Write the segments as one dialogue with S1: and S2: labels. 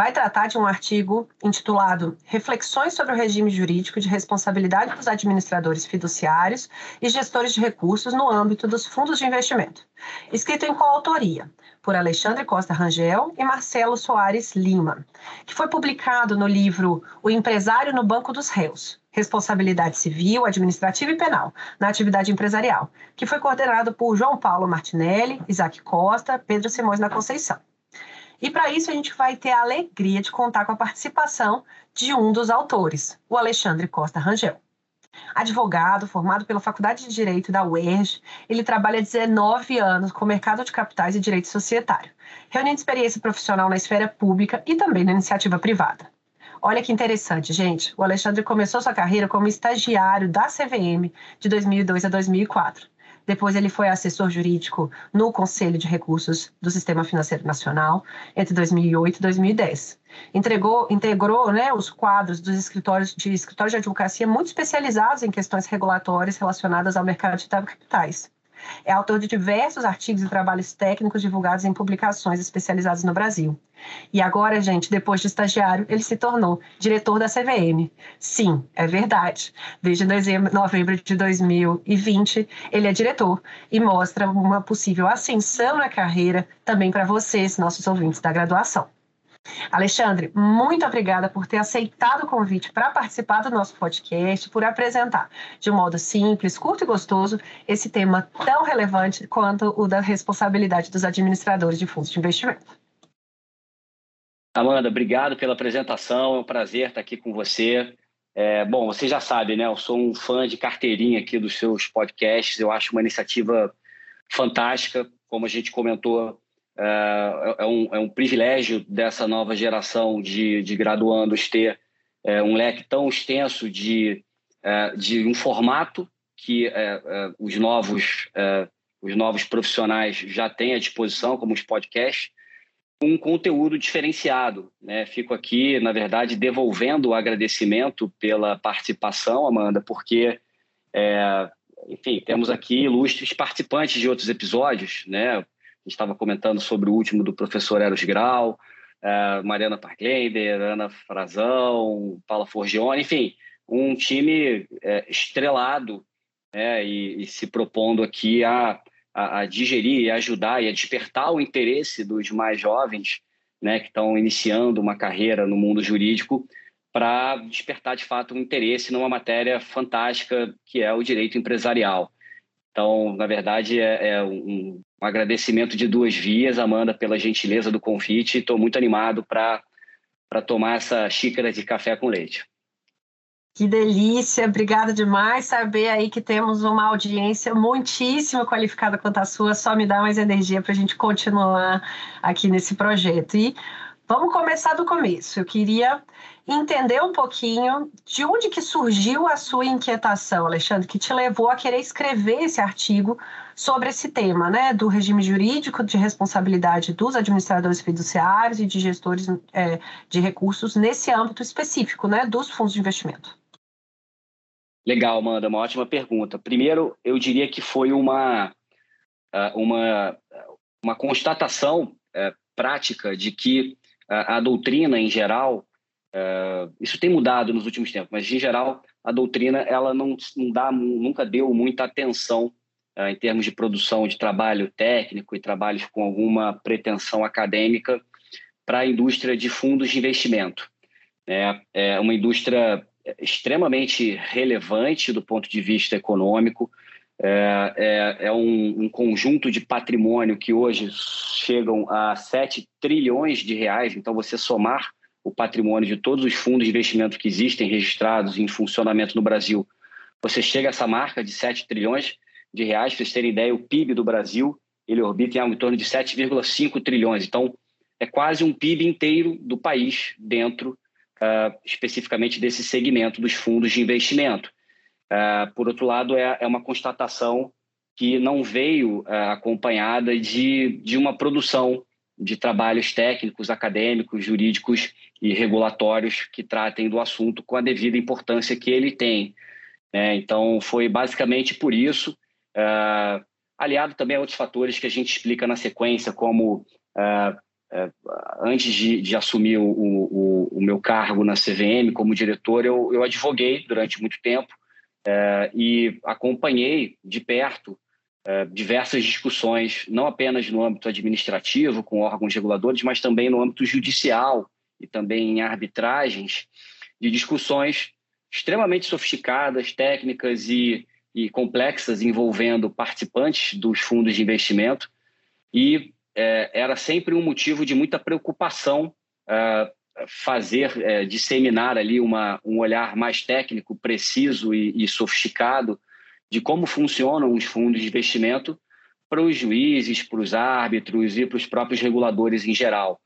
S1: vai tratar de um artigo intitulado Reflexões sobre o regime jurídico de responsabilidade dos administradores fiduciários e gestores de recursos no âmbito dos fundos de investimento, escrito em coautoria por Alexandre Costa Rangel e Marcelo Soares Lima, que foi publicado no livro O Empresário no Banco dos Réus, Responsabilidade Civil, Administrativa e Penal, na atividade empresarial, que foi coordenado por João Paulo Martinelli, Isaac Costa, Pedro Simões da Conceição. E para isso a gente vai ter a alegria de contar com a participação de um dos autores, o Alexandre Costa Rangel. Advogado, formado pela Faculdade de Direito da UERJ, ele trabalha há 19 anos com o mercado de capitais e direito societário, reunindo experiência profissional na esfera pública e também na iniciativa privada. Olha que interessante, gente. O Alexandre começou sua carreira como estagiário da CVM de 2002 a 2004 depois ele foi assessor jurídico no Conselho de Recursos do Sistema Financeiro Nacional entre 2008 e 2010. Entregou, integrou né, os quadros dos escritórios de escritórios de advocacia muito especializados em questões regulatórias relacionadas ao mercado de capitais. É autor de diversos artigos e trabalhos técnicos divulgados em publicações especializadas no Brasil. E agora, gente, depois de estagiário, ele se tornou diretor da CVM. Sim, é verdade. Desde novembro de 2020, ele é diretor e mostra uma possível ascensão na carreira também para vocês, nossos ouvintes da graduação. Alexandre, muito obrigada por ter aceitado o convite para participar do nosso podcast, por apresentar de um modo simples, curto e gostoso esse tema tão relevante quanto o da responsabilidade dos administradores de fundos de investimento.
S2: Amanda, obrigado pela apresentação, é um prazer estar aqui com você. É, bom, você já sabe, né? Eu sou um fã de carteirinha aqui dos seus podcasts, eu acho uma iniciativa fantástica, como a gente comentou é, é, um, é um privilégio dessa nova geração de, de graduandos ter é, um leque tão extenso de, é, de um formato que é, é, os, novos, os novos profissionais já têm à disposição, como os podcasts, um conteúdo diferenciado. Né? Fico aqui, na verdade, devolvendo o agradecimento pela participação, Amanda, porque, enfim, temos aqui ilustres participantes de outros episódios, né? Estava comentando sobre o último do professor Eros Grau, uh, Mariana Parklender, Ana Frazão, Paula Forgione, enfim, um time é, estrelado né, e, e, se propondo aqui a, a, a, digerir e ajudar e a despertar o interesse dos mais jovens né, que estão iniciando uma carreira no mundo jurídico para despertar de fato um interesse numa matéria fantástica que é o direito empresarial. Então, na verdade, é, é um, um, agradecimento de duas vias, Amanda, pela gentileza do convite. Estou muito animado para tomar essa xícara de café com leite.
S1: Que delícia, obrigada demais. Saber aí que temos uma audiência muitíssimo qualificada quanto a sua, só me dá mais energia para a gente continuar aqui nesse projeto. E vamos começar do começo. Eu queria entender um pouquinho de onde que surgiu a sua inquietação, Alexandre, que te levou a querer escrever esse artigo sobre esse tema, né, do regime jurídico de responsabilidade dos administradores fiduciários e de gestores é, de recursos nesse âmbito específico, né, dos fundos de investimento.
S2: Legal, Amanda, uma ótima pergunta. Primeiro, eu diria que foi uma, ah, uma uma constatação é, prática de que a, a, doutrina em geral, é, isso tem mudado nos últimos tempos, mas em geral a doutrina ela não, não dá, nunca deu muita atenção é, em termos de produção de trabalho técnico e trabalhos com alguma pretensão acadêmica para a indústria de fundos de investimento. É, é uma indústria extremamente relevante do ponto de vista econômico, é, é, é um, um, conjunto de patrimônio que hoje chegam a 7 trilhões de reais. Então, você somar o patrimônio de todos os fundos de investimento que existem registrados em funcionamento no Brasil, você chega a essa marca de 7 trilhões de reais. Para vocês terem ideia, o PIB do Brasil ele orbita em algo em torno de 7,5 trilhões. Então, é quase um PIB inteiro do país dentro, uh, especificamente desse segmento dos fundos de investimento. Uh, por outro lado, é, é, uma constatação que não veio uh, acompanhada de, de uma produção de trabalhos técnicos, acadêmicos, jurídicos e regulatórios que tratem do assunto com a devida importância que ele tem. Né? Então, foi basicamente por isso, uh, aliado também a outros fatores que a gente explica na sequência, como antes de, de assumir o, o, o, meu cargo na CVM como diretor, eu, eu advoguei durante muito tempo e acompanhei de perto diversas discussões, não apenas no âmbito administrativo, com órgãos reguladores, mas também no âmbito judicial e também em arbitragens, de discussões extremamente sofisticadas, técnicas e, e complexas envolvendo participantes dos fundos de investimento. E é, era sempre um motivo de muita preocupação é, fazer, é, disseminar ali uma, um olhar mais técnico, preciso e, e sofisticado de como funcionam os fundos de investimento para os juízes, para os árbitros e para os próprios reguladores em geral.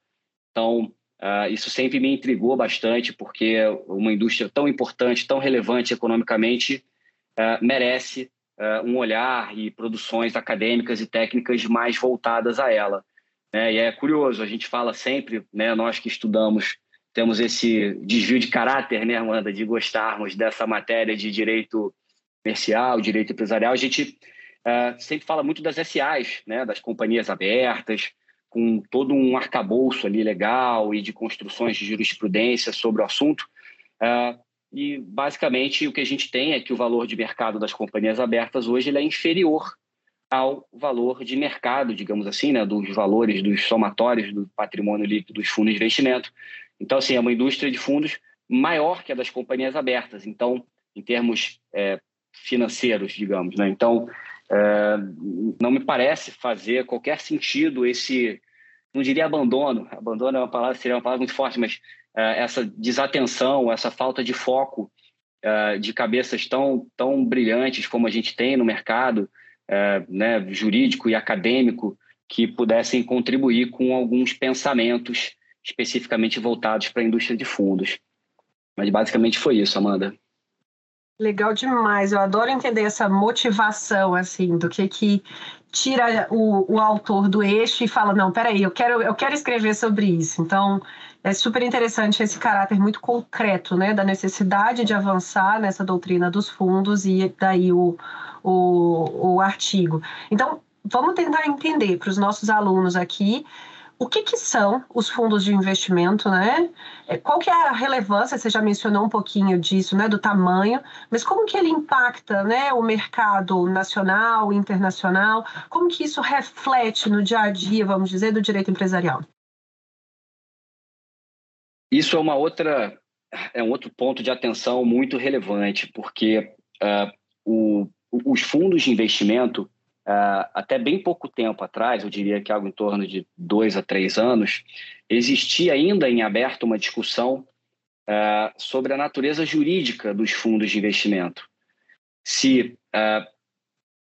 S2: Então, uh, isso sempre me intrigou bastante, porque uma indústria tão importante, tão relevante economicamente, uh, merece uh, um olhar e produções acadêmicas e técnicas mais voltadas a ela. Né? E é curioso, a gente fala sempre, né, nós que estudamos temos esse desvio de caráter, né, Amanda, de gostarmos dessa matéria de direito comercial, direito empresarial. A gente uh, sempre fala muito das SAs, né, das companhias abertas, com todo um arcabouço ali legal e de construções de jurisprudência sobre o assunto. Uh, e, basicamente, o que a gente tem é que o valor de mercado das companhias abertas hoje ele é inferior ao valor de mercado, digamos assim, né, dos valores dos somatórios do patrimônio líquido dos fundos de investimento. Então, assim, é uma indústria de fundos maior que a das companhias abertas. Então, em termos é, financeiros, digamos, né? Então, é, não me parece fazer qualquer sentido esse, não diria abandono, abandono é uma palavra, seria uma palavra muito forte, mas é, essa desatenção, essa falta de foco é, de cabeças tão, tão brilhantes como a gente tem no mercado, é, né, jurídico e acadêmico, que pudessem contribuir com alguns pensamentos especificamente voltados para a indústria de fundos. Mas basicamente foi isso, Amanda.
S1: Legal demais. Eu adoro entender essa motivação, assim, do que que tira o, o autor do eixo e fala, não, peraí, eu quero, eu quero escrever sobre isso. Então, é super interessante esse caráter muito concreto, né, da necessidade de avançar nessa doutrina dos fundos e daí o, o, o artigo. Então, vamos tentar entender para os nossos alunos aqui o que, que, são os fundos de investimento, né? É, qual que é a relevância? Você já mencionou um pouquinho disso, né? Do tamanho, mas como que ele impacta, né? O mercado nacional, internacional? Como que isso reflete no dia a dia, vamos dizer, do direito empresarial?
S2: Isso é uma outra, é um outro ponto de atenção muito relevante, porque uh, o, os fundos de investimento Uh, até bem pouco tempo atrás, eu diria que algo em torno de dois a três anos, existia ainda em aberto uma discussão uh, sobre a natureza jurídica dos fundos de investimento. Se uh,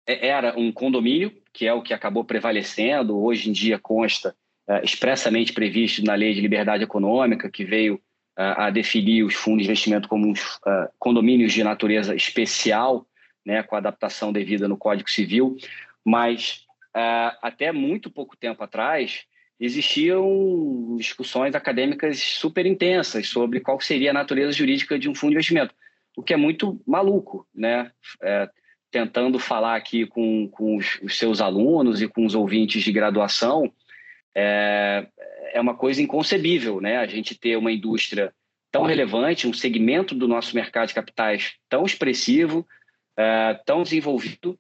S2: era um condomínio, que é o que acabou prevalecendo, hoje em dia consta expressamente previsto na Lei de Liberdade Econômica, que veio a definir os fundos de investimento como uns, condomínios de natureza especial, né, com a adaptação devida no Código Civil, mas uh, até muito pouco tempo atrás existiam discussões acadêmicas super intensas sobre qual seria a natureza jurídica de um fundo de investimento, o que é muito maluco, né? É, tentando falar aqui com, com os, seus alunos e com os ouvintes de graduação, é, é uma coisa inconcebível, né? A gente ter uma indústria tão relevante, um segmento do nosso mercado de capitais tão expressivo, é, tão desenvolvido,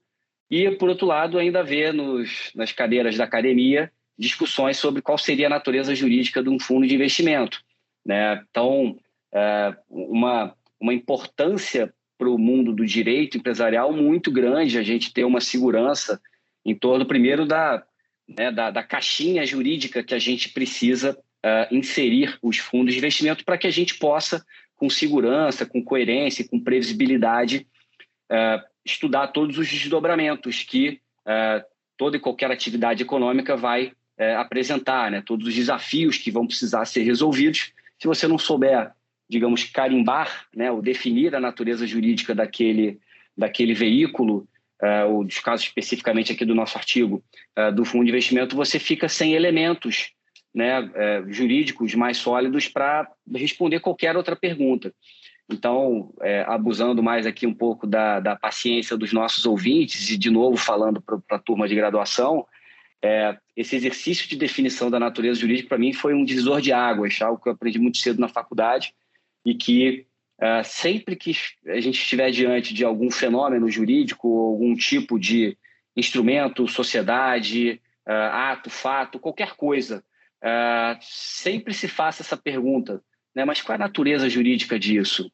S2: e, por outro lado, ainda ver nos, nas cadeiras da academia discussões sobre qual seria a natureza jurídica de um fundo de investimento. Né? Então, é, uma, uma importância para o mundo do direito empresarial muito grande a gente ter uma segurança em torno, primeiro, da, né, da, da, caixinha jurídica que a gente precisa uh, inserir os fundos de investimento para que a gente possa, com segurança, com coerência, com previsibilidade, uh, estudar todos os desdobramentos que uh, toda e qualquer atividade econômica vai apresentar, né, todos os desafios que vão precisar ser resolvidos. Se você não souber digamos, carimbar, né, ou definir a natureza jurídica daquele, daquele veículo, uh, ou dos casos especificamente aqui do nosso artigo, uh, do fundo de investimento, você fica sem elementos né, jurídicos mais sólidos para responder qualquer outra pergunta. Então, é, abusando mais aqui um pouco da, da paciência dos nossos ouvintes, e de novo falando para a turma de graduação, é, esse exercício de definição da natureza jurídica, para mim, foi um divisor de águas, algo que eu aprendi muito cedo na faculdade, e que uh, sempre que a gente estiver diante de algum fenômeno jurídico, algum tipo de instrumento, sociedade, uh, ato, fato, qualquer coisa, uh, sempre se faça essa pergunta, né? mas qual é a natureza jurídica disso?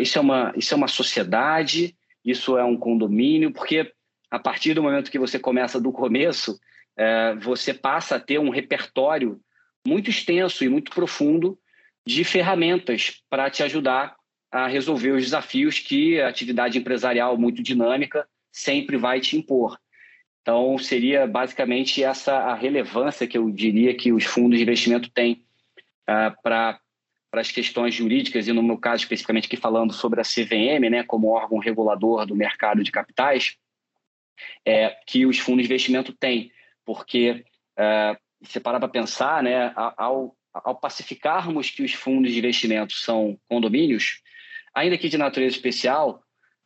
S2: Isso, é uma, isso é uma sociedade? Isso é um condomínio? Porque a partir do momento que você começa do começo, você passa a ter um repertório muito extenso e muito profundo de ferramentas para te ajudar a resolver os desafios que a atividade empresarial muito dinâmica sempre vai te impor. Então, seria basicamente essa a relevância que eu diria que os fundos de investimento têm uh, para para as questões jurídicas, e no meu caso especificamente aqui falando sobre a CVM, né, como órgão regulador do mercado de capitais, é, que os fundos de investimento têm, porque uh, se parar para pensar, né, ao ao pacificarmos que os fundos de investimento são condomínios, ainda que de natureza especial,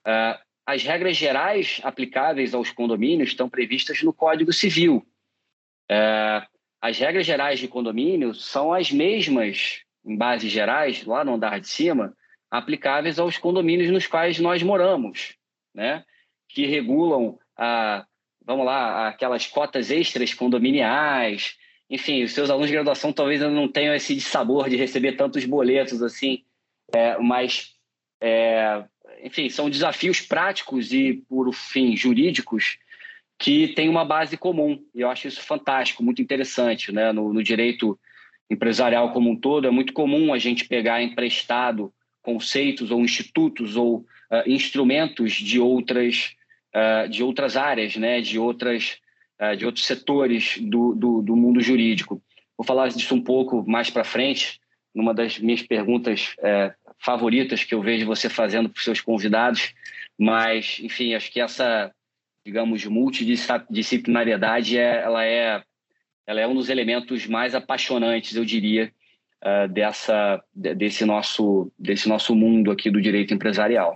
S2: uh, as regras gerais aplicáveis aos condomínios estão previstas no Código Civil. Uh, as regras gerais de condomínio são as mesmas, bases gerais, lá no andar de cima, aplicáveis aos condomínios nos quais nós moramos, né? que regulam, a, vamos lá, aquelas cotas extras condominiais, enfim, os seus alunos de graduação talvez não tenham esse sabor de receber tantos boletos assim, é, mas, é, enfim, são desafios práticos e, por fim, jurídicos que têm uma base comum. E eu acho isso fantástico, muito interessante. Né? No, no direito empresarial como um todo, é muito comum a gente pegar emprestado conceitos ou institutos ou uh, instrumentos de outras, uh, de outras áreas, né? de outras é, de outros setores do, do, do, mundo jurídico. Vou falar disso um pouco mais para frente, numa das minhas perguntas favoritas que eu vejo você fazendo para os seus convidados, mas, enfim, acho que essa, digamos, multidisciplinariedade, é, ela, é, ela é um dos elementos mais apaixonantes, eu diria, é, dessa, desse, nosso, desse nosso mundo aqui do direito empresarial.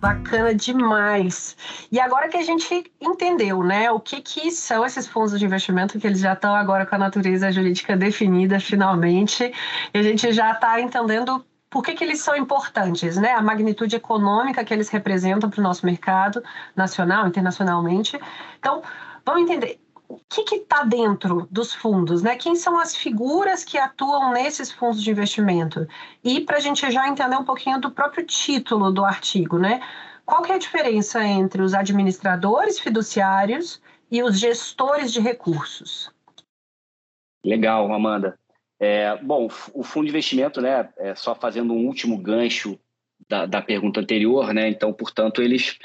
S1: Bacana demais. E agora que a gente entendeu, né, o que, que são esses fundos de investimento, que eles já estão agora com a natureza jurídica definida finalmente, e a gente já está entendendo por que, que eles são importantes, né? A magnitude econômica que eles representam para o nosso mercado nacional, internacionalmente. Então, vamos entender o que está dentro dos fundos, né? Quem são as figuras que atuam nesses fundos de investimento? E para a gente já entender um pouquinho do próprio título do artigo, né? Qual que é a diferença entre os administradores fiduciários e os gestores de recursos?
S2: Legal, Amanda. É, bom, o fundo de investimento, né, é só fazendo um último gancho da, da pergunta anterior, né, então, portanto, eles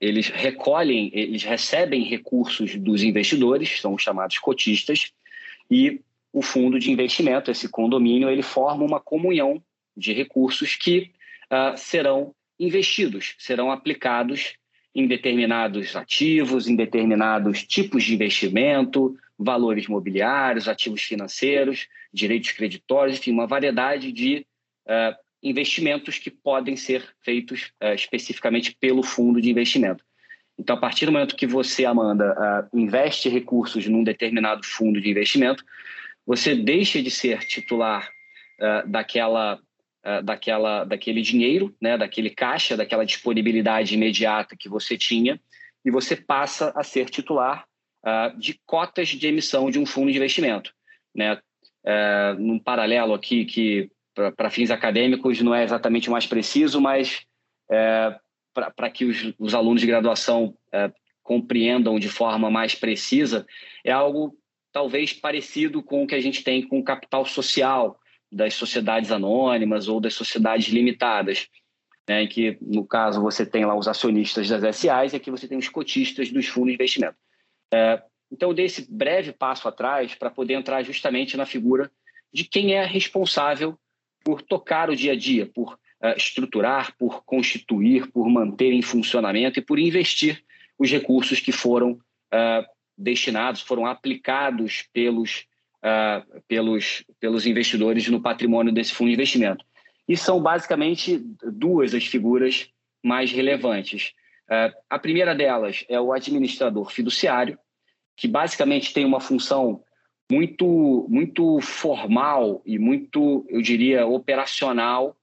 S2: eles recolhem, eles recebem recursos dos investidores, são os chamados cotistas, e o fundo de investimento, esse condomínio, ele forma uma comunhão de recursos que uh, serão investidos, serão aplicados em determinados ativos, em determinados tipos de investimento, valores mobiliários, ativos financeiros, direitos creditórios, enfim, uma variedade de uh, investimentos que podem ser feitos uh, especificamente pelo fundo de investimento. Então, a partir do momento que você, Amanda, uh, investe recursos num determinado fundo de investimento, você deixa de ser titular uh, daquela, daquela, daquele dinheiro, né, daquele caixa, daquela disponibilidade imediata que você tinha, e você passa a ser titular de cotas de emissão de um fundo de investimento. Né? Num paralelo aqui que para fins acadêmicos não é exatamente o mais preciso, mas é, para que os, os, alunos de graduação é, compreendam de forma mais precisa, é algo talvez parecido com o que a gente tem com o capital social das sociedades anônimas ou das sociedades limitadas, né, em que, no caso, você tem lá os acionistas das SAs e aqui você tem os cotistas dos fundos de investimento. É, então, eu dei esse breve passo atrás para poder entrar justamente na figura de quem é responsável por tocar o dia a dia, por uh, estruturar, por constituir, por manter em funcionamento e por investir os recursos que foram uh, destinados, foram aplicados pelos, uh, pelos, pelos investidores no patrimônio desse fundo de investimento. E são basicamente duas as figuras mais relevantes. a primeira delas é o administrador fiduciário, que basicamente tem uma função muito, muito formal e muito, eu diria, operacional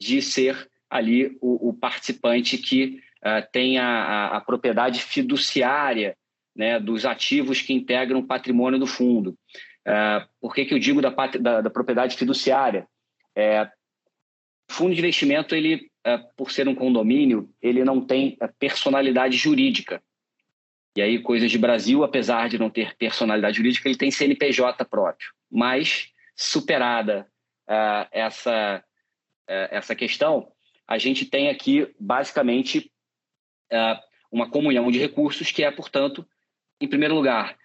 S2: de ser ali o, o participante que uh, tem a, a, propriedade fiduciária né, dos ativos que integram o patrimônio do fundo. Uh, por que, que eu digo da, da, da propriedade fiduciária? É, fundo de investimento, ele, uh, por ser um condomínio, ele não tem personalidade jurídica. E aí, Coisas de Brasil, apesar de não ter personalidade jurídica, ele tem CNPJ próprio. Mas, superada uh, essa, uh, essa questão, a gente tem aqui, basicamente, uh, uma comunhão de recursos que é, portanto, em primeiro lugar,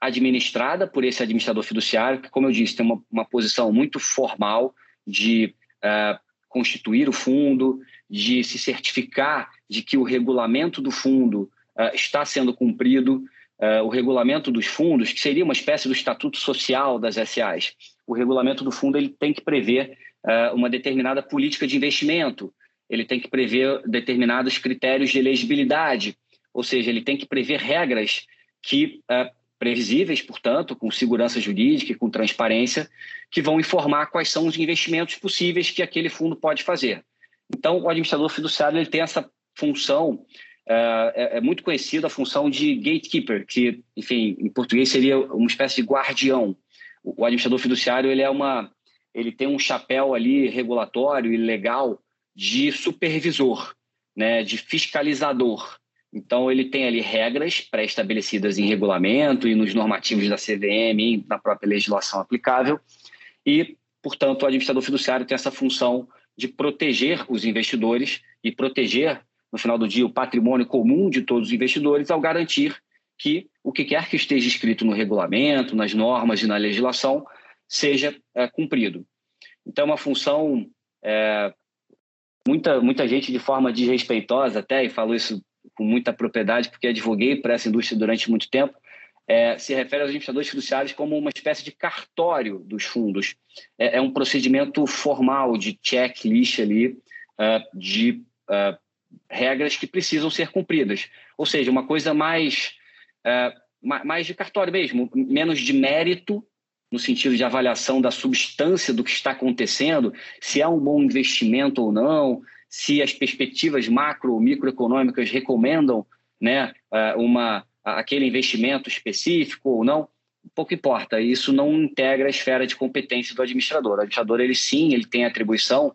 S2: administrada por esse administrador fiduciário, que, como eu disse, tem uma, uma posição muito formal de constituir o fundo, de se certificar de que o regulamento do fundo está sendo cumprido uh, o regulamento dos fundos, que seria uma espécie do estatuto social das SAs. O regulamento do fundo ele tem que prever uh, uma determinada política de investimento, ele tem que prever determinados critérios de elegibilidade, ou seja, ele tem que prever regras que previsíveis, portanto, com segurança jurídica e com transparência, que vão informar quais são os investimentos possíveis que aquele fundo pode fazer. Então, o administrador fiduciário ele tem essa função é, é, é, muito conhecida a função de gatekeeper, que, enfim, em português seria uma espécie de guardião. O, o administrador fiduciário ele é uma, ele tem um chapéu ali regulatório e legal de supervisor, né, de fiscalizador. Então ele tem ali regras pré-estabelecidas em regulamento e nos normativos da CVM, na própria legislação aplicável, e, portanto, o administrador fiduciário tem essa função de proteger os investidores e proteger no final do dia, o patrimônio comum de todos os investidores, ao garantir que o que quer que esteja escrito no regulamento, nas normas e na legislação seja é, cumprido. Então, é uma função. É, muita, muita gente, de forma desrespeitosa até, e falo isso com muita propriedade, porque advoguei para essa indústria durante muito tempo, é, se refere aos administradores fiduciários como uma espécie de cartório dos fundos. É, é um procedimento formal de checklist ali, uh, de regras que precisam ser cumpridas. Ou seja, uma coisa mais, é, mais de cartório mesmo, menos de mérito, no sentido de avaliação da substância do que está acontecendo, se é um bom investimento ou não, se as perspectivas macro ou microeconômicas recomendam né, é, uma, aquele investimento específico ou não, pouco importa. Isso não integra a esfera de competência do administrador. O administrador, ele sim, ele tem a atribuição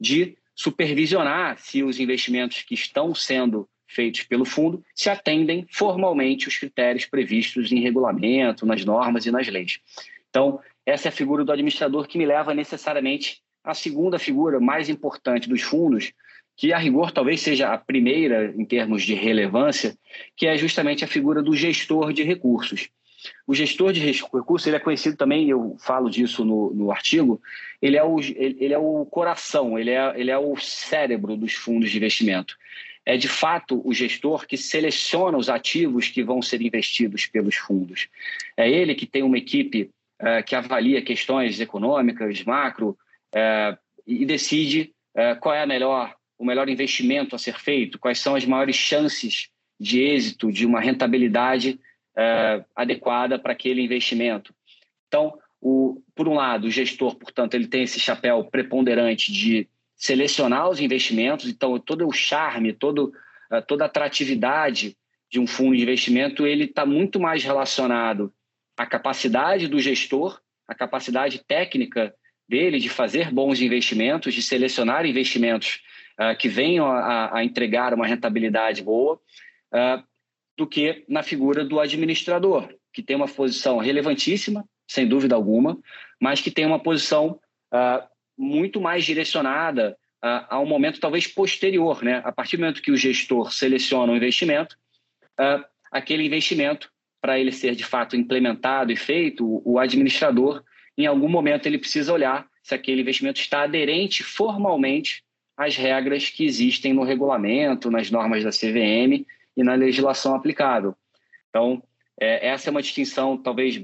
S2: de supervisionar se os investimentos que estão sendo feitos pelo fundo se atendem formalmente os critérios previstos em regulamento, nas normas e nas leis. Então, essa é a figura do administrador que me leva necessariamente à segunda figura mais importante dos fundos, que a rigor talvez seja a primeira em termos de relevância, que é justamente a figura do gestor de recursos. O gestor de recursos ele é conhecido também, eu falo disso no, no artigo, ele é, o, ele é o coração, ele é, ele é o cérebro dos fundos de investimento. É de fato o gestor que seleciona os ativos que vão ser investidos pelos fundos. É ele que tem uma equipe uh, que avalia questões econômicas, macro, uh, e decide uh, qual é a melhor, o melhor investimento a ser feito, quais são as maiores chances de êxito, de uma rentabilidade uh, adequada para aquele investimento. Então, o, por um lado, o gestor, portanto, ele tem esse chapéu preponderante de selecionar os investimentos, então todo o charme, todo, uh, toda a atratividade de um fundo de investimento, ele está muito mais relacionado à capacidade do gestor, à capacidade técnica dele de fazer bons investimentos, de selecionar investimentos uh, que venham a, a, entregar uma rentabilidade boa, uh, do que na figura do administrador, que tem uma posição relevantíssima, sem dúvida alguma, mas que tem uma posição uh, muito mais direcionada a um momento talvez posterior, né? A partir do momento que o gestor seleciona um investimento, aquele investimento, para ele ser de fato implementado e feito, o administrador em algum momento ele precisa olhar se aquele investimento está aderente formalmente às regras que existem no regulamento, nas normas da CVM e na legislação aplicável. Então, é, essa é uma distinção talvez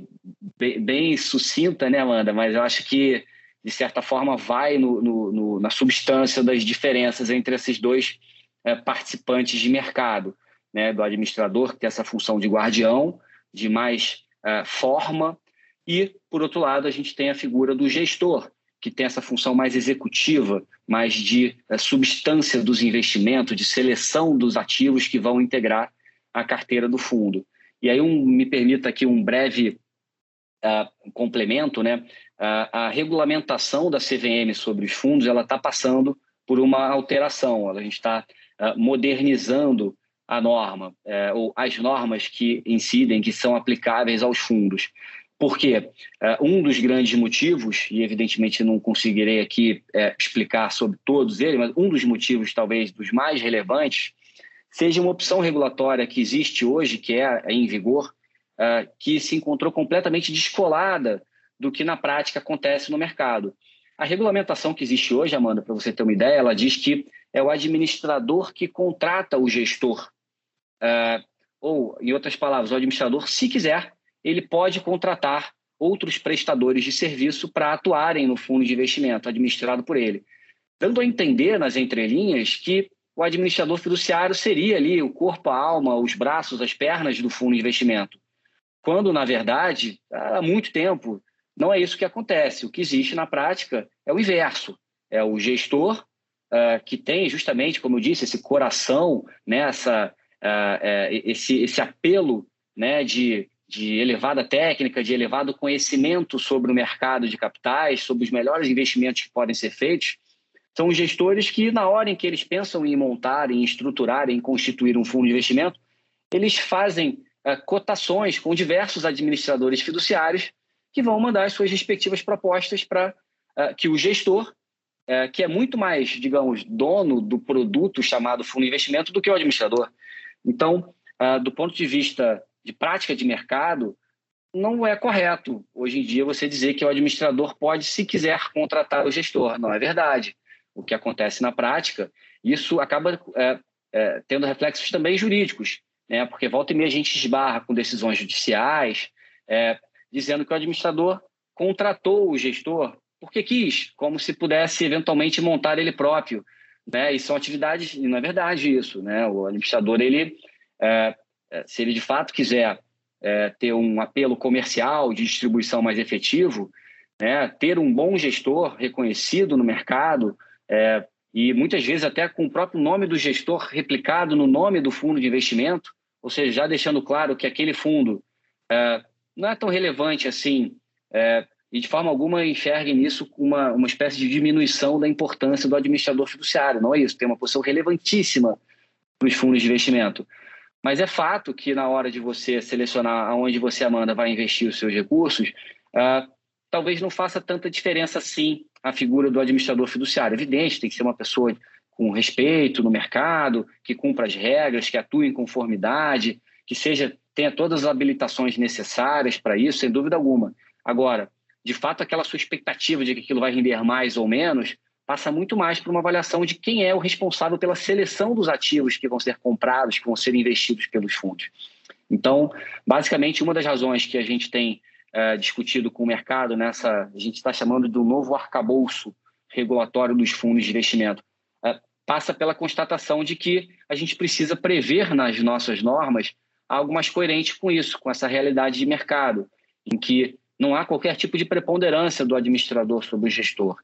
S2: bem, bem, sucinta, né, Amanda? Mas eu acho que, de certa forma, vai no, no, no, na substância das diferenças entre esses dois é, participantes de mercado, né? Do administrador, que tem essa função de guardião, de mais é, forma, e, por outro lado, a gente tem a figura do gestor, que tem essa função mais executiva, mais de é, substância dos investimentos, de seleção dos ativos que vão integrar a carteira do fundo. E aí, um, me permita aqui um breve uh, complemento, né? Uh, a regulamentação da CVM sobre os fundos, ela está passando por uma alteração. A gente está uh, modernizando a norma, eh, ou as normas que incidem, que são aplicáveis aos fundos. Porque uh, um dos grandes motivos, e evidentemente não conseguirei aqui uh, explicar sobre todos eles, mas um dos motivos, talvez dos mais relevantes, seja uma opção regulatória que existe hoje, que é, é em vigor, uh, que se encontrou completamente descolada do que na prática acontece no mercado. A regulamentação que existe hoje, Amanda, para você ter uma ideia, ela diz que é o administrador que contrata o gestor. ou, em outras palavras, o administrador, se quiser, ele pode contratar outros prestadores de serviço para atuarem no fundo de investimento administrado por ele, dando a entender nas entrelinhas que o administrador fiduciário seria ali o corpo, a alma, os braços, as pernas do fundo de investimento. Quando, na verdade, há muito tempo, não é isso que acontece. O que existe na prática é o inverso. É o gestor uh, que tem justamente, como eu disse, esse coração, né, essa, uh, uh, esse, esse apelo né, de de elevada técnica, de elevado conhecimento sobre o mercado de capitais, sobre os melhores investimentos que podem ser feitos, são os gestores que, na hora em que eles pensam em montar, em estruturar, em constituir um fundo de investimento, eles fazem uh, cotações com diversos administradores fiduciários que vão mandar as suas respectivas propostas para uh, que o gestor, uh, que é muito mais, digamos, dono do produto chamado fundo de investimento do que o administrador. Então, do ponto de vista de prática de mercado, não é correto hoje em dia você dizer que o administrador pode, se quiser, contratar o gestor. Não é verdade. O que acontece na prática, isso acaba é, é, tendo reflexos também jurídicos, né? porque volta e meia a gente esbarra com decisões judiciais, é, dizendo que o administrador contratou o gestor porque quis, como se pudesse eventualmente montar ele próprio. Né? E são atividades, e não é verdade isso. Né? O administrador ele é, se ele de fato quiser é, ter um apelo comercial de distribuição mais efetivo, né, ter um bom gestor reconhecido no mercado é, e muitas vezes até com o próprio nome do gestor replicado no nome do fundo de investimento, ou seja, já deixando claro que aquele fundo é, não é tão relevante assim é, e de forma alguma enxergue nisso uma, uma espécie de diminuição da importância do administrador fiduciário. Não é isso, tem uma posição relevantíssima para os fundos de investimento. Mas é fato que na hora de você selecionar aonde você, Amanda, vai investir os seus recursos, uh, talvez não faça tanta diferença assim a figura do administrador fiduciário. Evidente, tem que ser uma pessoa com respeito no mercado, que cumpra as regras, que atue em conformidade, que seja tenha todas as habilitações necessárias para isso, sem dúvida alguma. Agora, de fato, aquela sua expectativa de que aquilo vai render mais ou menos, passa muito mais por uma avaliação de quem é o responsável pela seleção dos ativos que vão ser comprados, que vão ser investidos pelos fundos. Então, basicamente, uma das razões que a gente tem uh, discutido com o mercado nessa, a gente está chamando do novo arcabouço regulatório dos fundos de investimento? É, passa pela constatação de que a gente precisa prever nas nossas normas algo mais coerente com isso, com essa realidade de mercado, em que não há qualquer tipo de preponderância do administrador sobre o gestor.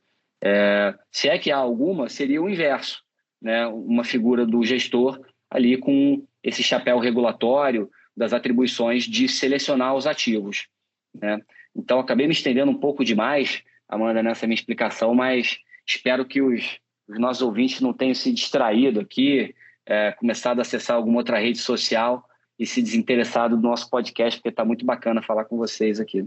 S2: É, se é que há alguma, seria o inverso, né? uma figura do gestor ali com esse chapéu regulatório das atribuições de selecionar os ativos. Né? Então, acabei me estendendo um pouco demais, Amanda, nessa minha explicação, mas espero que os, os nossos ouvintes não tenham se distraído aqui, é, começado a acessar alguma outra rede social e se desinteressado do nosso podcast, porque está muito bacana falar com vocês aqui.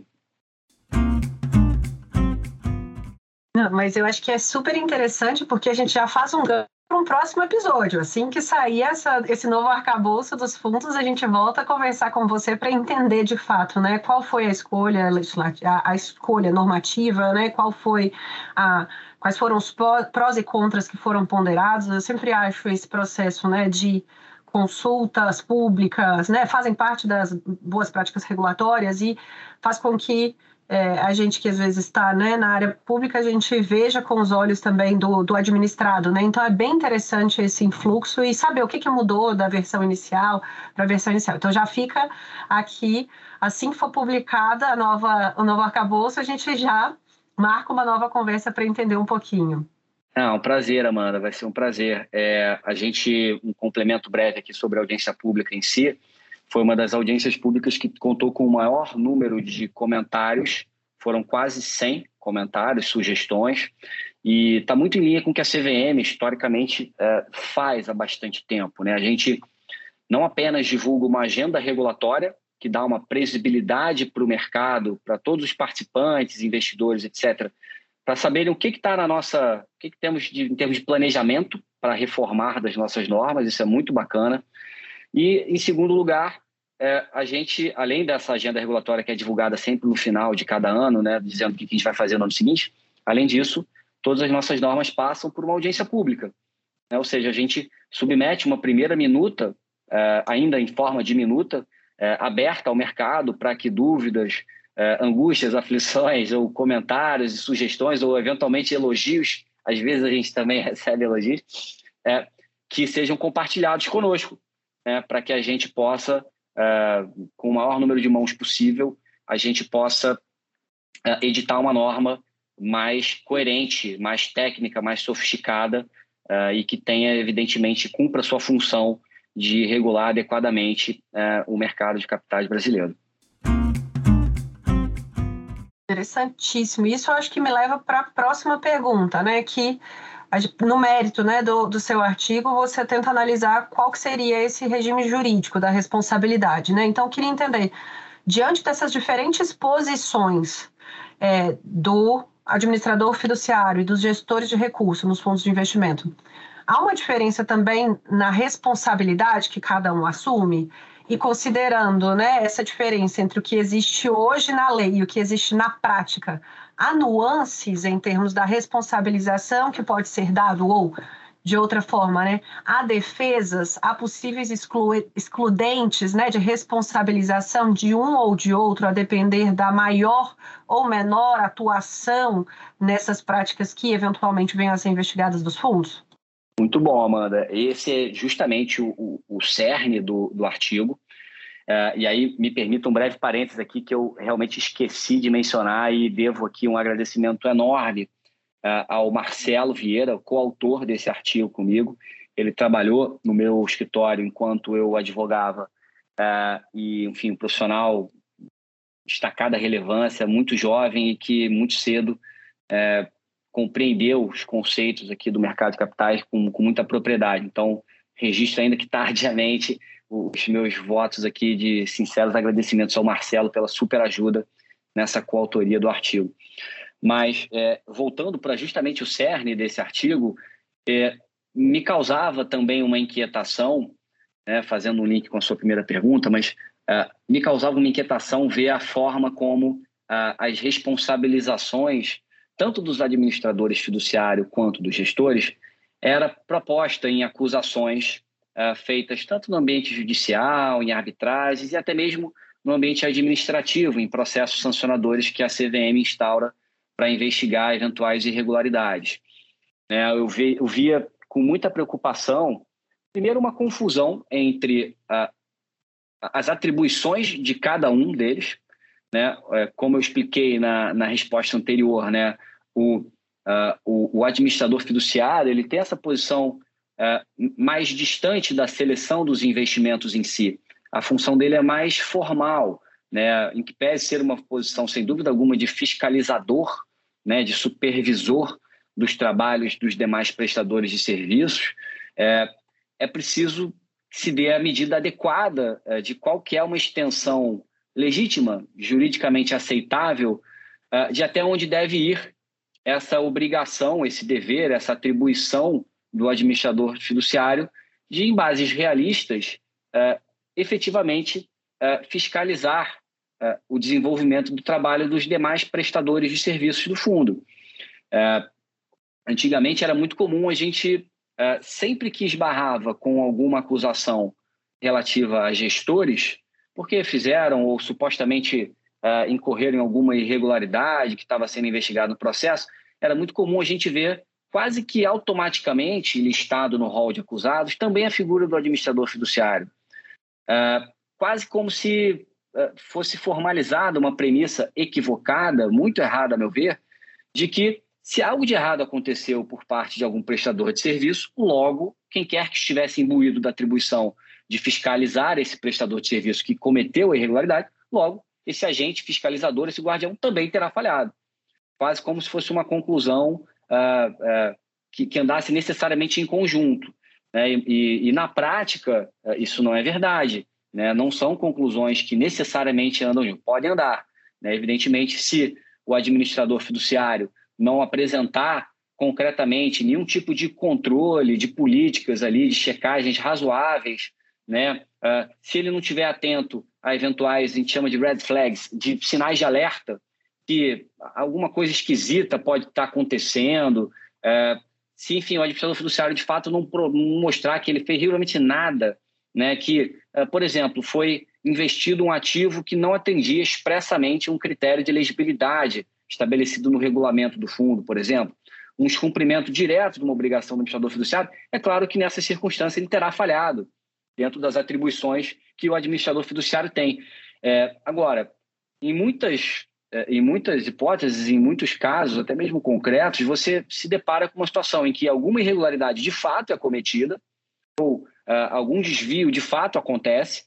S1: Não, mas eu acho que é super interessante porque a gente já faz um ganho para um próximo episódio. Assim que sair essa, esse novo arcabouço dos fundos, a gente volta a conversar com você para entender de fato, né, qual foi a escolha legislativa, a escolha normativa, né, qual foi a quais foram os prós e contras que foram ponderados. Eu sempre acho esse processo, né, de consultas públicas, né, fazem parte das boas práticas regulatórias e faz com que é, a gente que às vezes está né, na área pública, a gente veja com os olhos também do, do administrado, né? Então é bem interessante esse influxo e saber o que, que mudou da versão inicial para a versão inicial. Então já fica aqui, assim que for publicada a nova, o novo arcabouço, a gente já marca uma nova conversa para entender um pouquinho.
S2: É um prazer, Amanda, vai ser um prazer. É, a gente, um complemento breve aqui sobre a audiência pública em si, foi uma das audiências públicas que contou com o maior número de comentários, foram quase 100 comentários, sugestões, e está muito em linha com o que a CVM, historicamente, é, faz há bastante tempo. Né? A gente não apenas divulga uma agenda regulatória, que dá uma previsibilidade para o mercado, para todos os participantes, investidores, etc., para saberem o que está na nossa, o que, que temos de, em termos de planejamento para reformar das nossas normas, isso é muito bacana. E, em segundo lugar, é, a gente, além dessa agenda regulatória que é divulgada sempre no final de cada ano, né, dizendo o que a gente vai fazer no ano seguinte, além disso, todas as nossas normas passam por uma audiência pública. Né? Ou seja, a gente submete uma primeira minuta, é, ainda em forma de minuta, é, aberta ao mercado para que dúvidas, é, angústias, aflições, ou comentários e sugestões, ou eventualmente elogios, às vezes a gente também recebe elogios, é, que sejam compartilhados conosco né, para que a gente possa, uh, com o maior número de mãos possível, a gente possa uh, editar uma norma mais coerente, mais técnica, mais sofisticada uh, e que tenha, evidentemente, cumpra sua função de regular adequadamente o mercado de capitais brasileiro.
S1: Interessantíssimo. Isso eu acho que me leva para a próxima pergunta, né? Que no mérito né, do, do seu artigo, você tenta analisar qual que seria esse regime jurídico da responsabilidade. Né? Então, eu queria entender, diante dessas diferentes posições é, do administrador fiduciário e dos gestores de recursos nos fundos de investimento, há uma diferença também na responsabilidade que cada um assume? E considerando né, essa diferença entre o que existe hoje na lei e o que existe na prática, há nuances em termos da responsabilização que pode ser dado ou de outra forma, né? Há defesas, há possíveis exclu excludentes, né, de responsabilização de um ou de outro, a depender da maior ou menor atuação nessas práticas que eventualmente venham a ser investigadas dos fundos?
S2: Muito bom, Amanda. Esse é justamente o, o, o cerne do, do artigo. Uh, e aí, me permita um breve parênteses aqui que eu realmente esqueci de mencionar e devo aqui um agradecimento enorme uh, ao Marcelo Vieira, coautor desse artigo comigo. Ele trabalhou no meu escritório enquanto eu advogava uh, e, enfim, um profissional destacada relevância, muito jovem e que muito cedo compreendeu os conceitos aqui do mercado de capitais com, com muita propriedade. Então, registro ainda que tardiamente os meus votos aqui de sinceros agradecimentos ao Marcelo pela super ajuda nessa coautoria do artigo. Mas, é, voltando para justamente o cerne desse artigo, é, me causava também uma inquietação, né, fazendo um link com a sua primeira pergunta, mas é, me causava uma inquietação ver a forma como as responsabilizações, tanto dos administradores fiduciários quanto dos gestores, era proposta em acusações uh, feitas tanto no ambiente judicial, em arbitragens e até mesmo no ambiente administrativo, em processos sancionadores que a CVM instaura para investigar eventuais irregularidades. Né? Eu, vi, eu via com muita preocupação, primeiro, uma confusão entre uh, as atribuições de cada um deles, né? É, como eu expliquei na, na resposta anterior, né? o, uh, o, o, administrador fiduciário ele tem essa posição mais distante da seleção dos investimentos em si. A função dele é mais formal, né? em que pese ser uma posição, sem dúvida alguma, de fiscalizador, né? de supervisor dos trabalhos dos demais prestadores de serviços, é, é preciso se dê a medida adequada é, de qual que é uma extensão legítima, juridicamente aceitável, é, de até onde deve ir essa obrigação, esse dever, essa atribuição do administrador fiduciário de, em bases realistas, é, efetivamente fiscalizar o desenvolvimento do trabalho dos demais prestadores de serviços do fundo. Antigamente era muito comum a gente, sempre que esbarrava com alguma acusação relativa a gestores, porque fizeram ou supostamente incorreram em alguma irregularidade que estava sendo investigado no processo, era muito comum a gente ver quase que automaticamente listado no rol de acusados também a figura do administrador fiduciário. Uh, quase como se fosse formalizada uma premissa equivocada, muito errada, a meu ver, de que se algo de errado aconteceu por parte de algum prestador de serviço, logo, quem quer que estivesse imbuído da atribuição de fiscalizar esse prestador de serviço que cometeu a irregularidade, logo, esse agente fiscalizador, esse guardião, também terá falhado. Quase como se fosse uma conclusão uh, uh, que, que, andasse necessariamente em conjunto. Né? E, e, e, na prática, uh, isso não é verdade. Né? Não são conclusões que necessariamente andam junto. Podem andar. Né? Evidentemente, se o administrador fiduciário não apresentar concretamente nenhum tipo de controle, de políticas ali, de checagens razoáveis, né? Uh, se ele não estiver atento a eventuais, a gente chama de red flags, de sinais de alerta, alguma coisa esquisita pode estar acontecendo, uh, se, enfim, o administrador fiduciário de fato não, mostrar que ele fez realmente nada, né? que, uh, por exemplo, foi investido um ativo que não atendia expressamente um critério de elegibilidade, estabelecido no regulamento do fundo, por exemplo, um descumprimento direto de uma obrigação do administrador fiduciário, é claro que nessa circunstância ele terá falhado dentro das atribuições que o administrador fiduciário tem. É, agora, em muitas, é, em muitas hipóteses, em muitos casos, até mesmo concretos, você se depara com uma situação em que alguma irregularidade de fato é cometida, ou uh, algum desvio de fato acontece,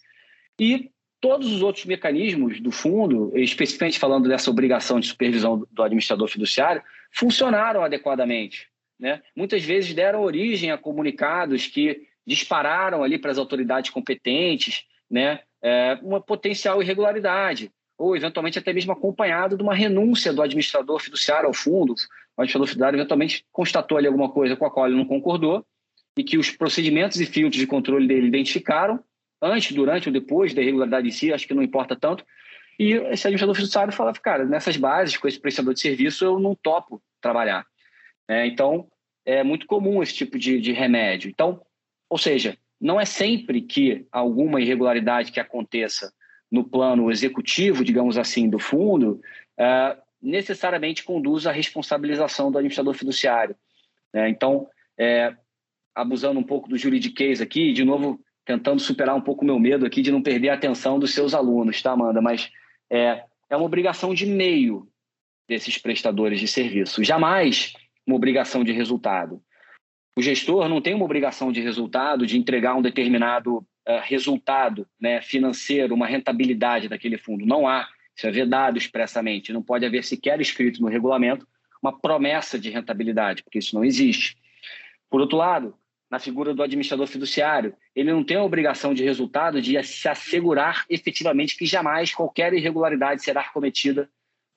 S2: e Todos os outros mecanismos do fundo, especificamente falando dessa obrigação de supervisão do administrador fiduciário, funcionaram adequadamente. Né? Muitas vezes deram origem a comunicados que dispararam ali para as autoridades competentes né, é, uma potencial irregularidade, ou eventualmente até mesmo acompanhado de uma renúncia do administrador fiduciário ao fundo. O administrador fiduciário eventualmente constatou ali alguma coisa com a qual ele não concordou e que os procedimentos e filtros de controle dele identificaram antes, durante ou depois da irregularidade em si, acho que não importa tanto. E esse administrador fiduciário falava, cara, nessas bases, com esse prestador de serviço, eu não topo trabalhar. É, então, é muito comum esse tipo de, de remédio. Então, ou seja, não é sempre que alguma irregularidade que aconteça no plano executivo, digamos assim, do fundo, é, necessariamente conduz à responsabilização do administrador fiduciário. É, então, é, abusando um pouco do juridiquês aqui, de novo, tentando superar um pouco o meu medo aqui de não perder a atenção dos seus alunos, tá, Amanda? Mas é, é uma obrigação de meio desses prestadores de serviço, jamais uma obrigação de resultado. O gestor não tem uma obrigação de resultado de entregar um determinado uh, resultado né, financeiro, uma rentabilidade daquele fundo. Não há. Isso é vedado expressamente. Não pode haver sequer escrito no regulamento uma promessa de rentabilidade, porque isso não existe. Por outro lado, na figura do administrador fiduciário. Ele não tem a obrigação de resultado de se assegurar efetivamente que jamais qualquer irregularidade será cometida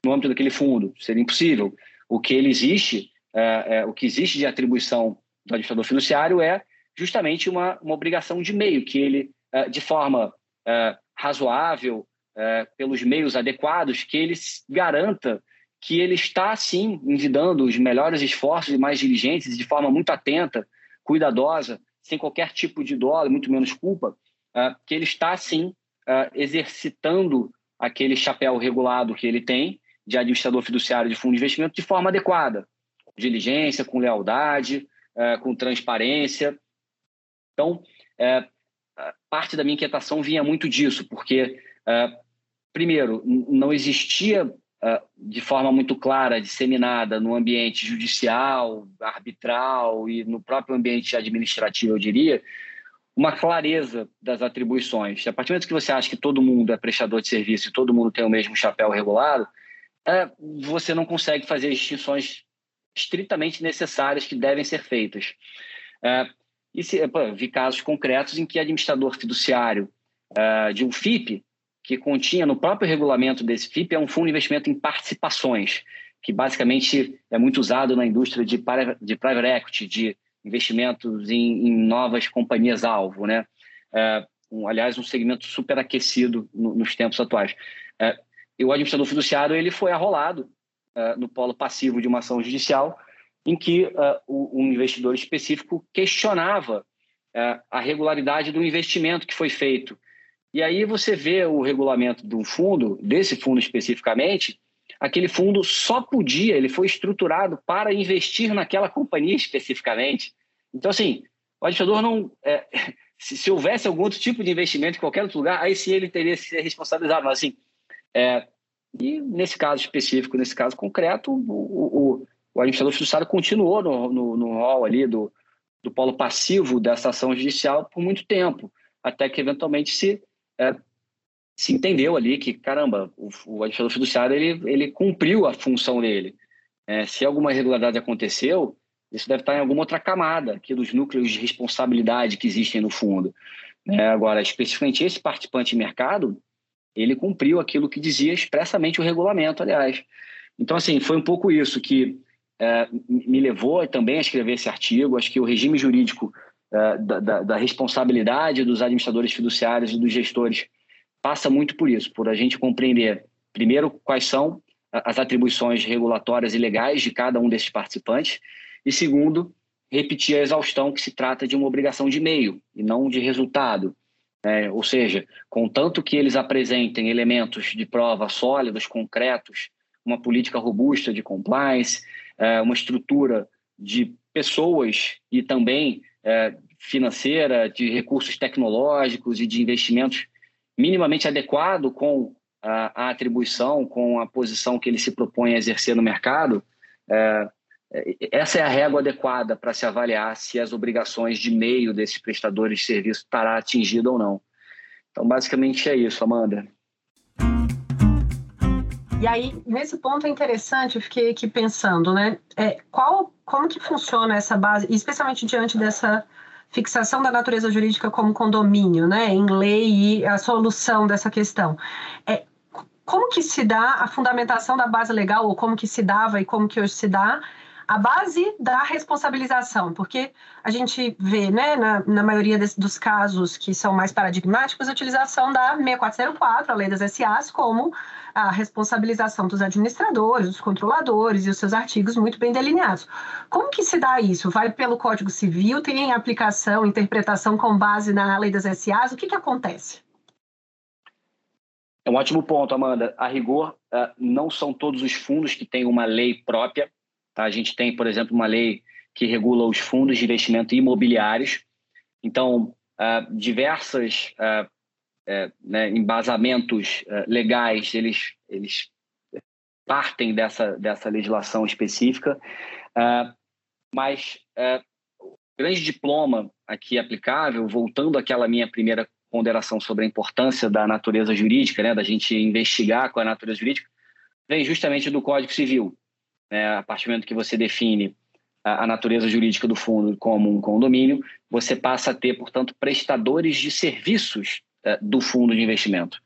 S2: no âmbito daquele fundo. Seria impossível. O que ele existe, é, é, o que existe de atribuição do administrador fiduciário é justamente uma, uma obrigação de meio, que ele, é, de forma é, razoável, é, pelos meios adequados, que ele garanta que ele está, sim, envidando os melhores esforços e mais diligentes, de forma muito atenta, cuidadosa, sem qualquer tipo de dó, muito menos culpa, que ele está, sim, exercitando aquele chapéu regulado que ele tem de administrador fiduciário de fundo de investimento de forma adequada. diligência, com lealdade, com transparência. Então, é, parte da minha inquietação vinha muito disso, porque, é, primeiro, não existia é, de forma muito clara, disseminada no ambiente judicial, arbitral e no próprio ambiente administrativo, eu diria, uma clareza das atribuições. A partir do momento que você acha que todo mundo é prestador de serviço e todo mundo tem o mesmo chapéu regulado, é, você não consegue fazer distinções estritamente necessárias que devem ser feitas. E se, pô, vi casos concretos em que administrador fiduciário é, de um FIP, que continha no próprio regulamento desse FIP, é um fundo de investimento em participações, que basicamente é muito usado na indústria de, de private equity, de investimentos em, em novas companhias-alvo, né? É, um, aliás, um segmento super aquecido no, nos tempos atuais. É, e o administrador fiduciário ele foi arrolado no polo passivo de uma ação judicial em que é, o, um investidor específico questionava é, a regularidade do investimento que foi feito. E aí você vê o regulamento do fundo, desse fundo especificamente, aquele fundo só podia, ele foi estruturado para investir naquela companhia especificamente. Então, assim, o administrador não. É, se, se, houvesse algum outro tipo de investimento em qualquer outro lugar, aí sim ele teria que ser responsabilizado. Mas, assim, é, e nesse caso específico, nesse caso concreto, o, o, o administrador fiduciário continuou no, no, no rol ali do, do polo passivo dessa ação judicial por muito tempo, até que eventualmente se é, se entendeu ali que, caramba, o, o administrador fiduciário ele, ele cumpriu a função dele. É, se alguma irregularidade aconteceu, isso deve estar em alguma outra camada aqui dos núcleos de responsabilidade que existem no fundo. É, agora, especificamente esse participante de mercado, ele cumpriu aquilo que dizia expressamente o regulamento, aliás. Então, assim, foi um pouco isso que me levou também a escrever esse artigo. Acho que o regime jurídico é, da, da, da responsabilidade dos administradores fiduciários e dos gestores passa muito por isso, por a gente compreender, primeiro, quais são as atribuições regulatórias e legais de cada um desses participantes, e segundo, repetir a exaustão que se trata de uma obrigação de meio e não de resultado. É, ou seja, contanto que eles apresentem elementos de prova sólidos, concretos, uma política robusta de compliance, é, uma estrutura de pessoas e também é, financeira, de recursos tecnológicos e de investimentos minimamente adequado com a, a, atribuição, com a posição que ele se propõe a exercer no mercado, é, é essa é a régua adequada para se avaliar se as obrigações de meio desses prestadores de serviço estará atingida ou não. Então, basicamente é isso, Amanda.
S1: E aí, nesse ponto é interessante, eu fiquei aqui pensando, né? É, qual, como que funciona essa base, especialmente diante dessa fixação da natureza jurídica como condomínio, né, em lei e a solução dessa questão. É, como que se dá a fundamentação da base legal, ou como que se dava e como que hoje se dá, a base da responsabilização, porque a gente vê, né, na, na maioria des, dos casos que são mais paradigmáticos, a utilização da 6404, a lei das SAs, como a responsabilização dos administradores, dos controladores e os seus artigos muito bem delineados. Como que se dá isso? Vai pelo Código Civil? Tem aplicação, interpretação com base na lei das SAs? O que, que acontece?
S2: É um ótimo ponto, Amanda. A rigor, eh, não são todos os fundos que têm uma lei própria Tá? A gente tem, por exemplo, uma lei que regula os fundos de investimento imobiliários. Então, uh, diversas uh, uh, né, embasamentos legais, eles, eles partem dessa, dessa legislação específica, mas o grande diploma aqui aplicável, voltando àquela minha primeira ponderação sobre a importância da natureza jurídica, né, da gente investigar com a natureza jurídica, vem justamente do Código Civil né, a partir do momento que você define a, a, natureza jurídica do fundo como um condomínio, você passa a ter, portanto, prestadores de serviços é, do fundo de investimento.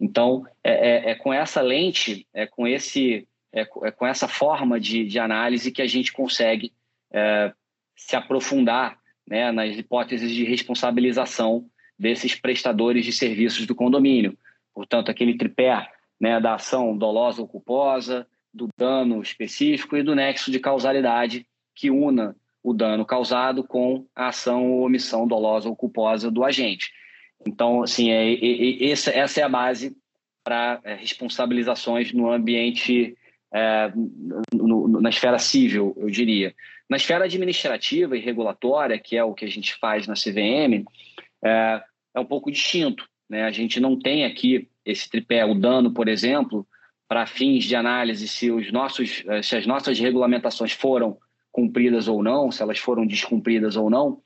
S2: Então, é, é, é, com essa lente, é com, esse, é, é com essa forma de, de análise que a gente consegue é, se aprofundar né, nas hipóteses de responsabilização desses prestadores de serviços do condomínio. Portanto, aquele tripé né, da ação dolosa ou culposa, do dano específico e do nexo de causalidade que una o dano causado com a ação ou omissão dolosa ou culposa do agente. Então, assim, é, é, essa, essa é a base para é, responsabilizações no ambiente é, no, no, na esfera civil, eu diria. Na esfera administrativa e regulatória, que é o que a gente faz na CVM, é, é um pouco distinto. Né? A gente não tem aqui esse tripé, o dano, por exemplo, para fins de análise se, os nossos, é, se as nossas regulamentações foram cumpridas ou não, se elas foram descumpridas ou não,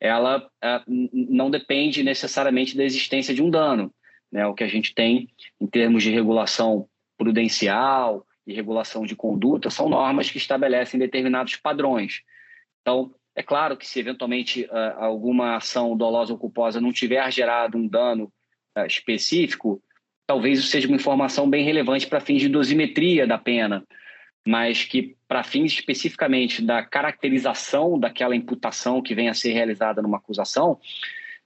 S2: ela é, não depende necessariamente da existência de um dano. Né? O que a gente tem em termos de regulação prudencial e regulação de conduta são normas que estabelecem determinados padrões. Então, é claro que se eventualmente uh, alguma ação dolosa ou culposa não tiver gerado um dano uh, específico, talvez isso seja uma informação bem relevante para fins de dosimetria da pena, mas que para fins especificamente da caracterização daquela imputação que venha a ser realizada numa acusação,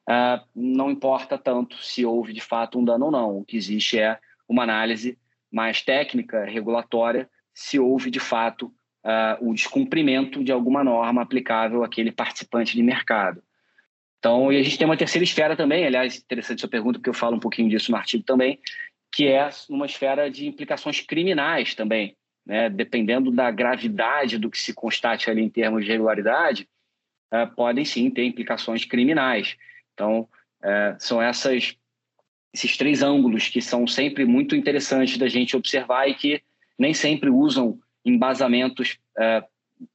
S2: uh, não importa tanto se houve de fato um dano ou não. O que existe é uma análise mais técnica, regulatória, se houve de fato uh, o descumprimento de alguma norma aplicável àquele participante de mercado. Então, e a gente tem uma terceira esfera também, aliás, interessante sua pergunta, porque eu falo um pouquinho disso no artigo também, que é uma esfera de implicações criminais também. Né? Dependendo da gravidade do que se constate ali em termos de regularidade, uh, podem sim ter implicações criminais. Então, uh, são essas esses três ângulos que são sempre muito interessantes da gente observar e que nem sempre usam embasamentos, uh,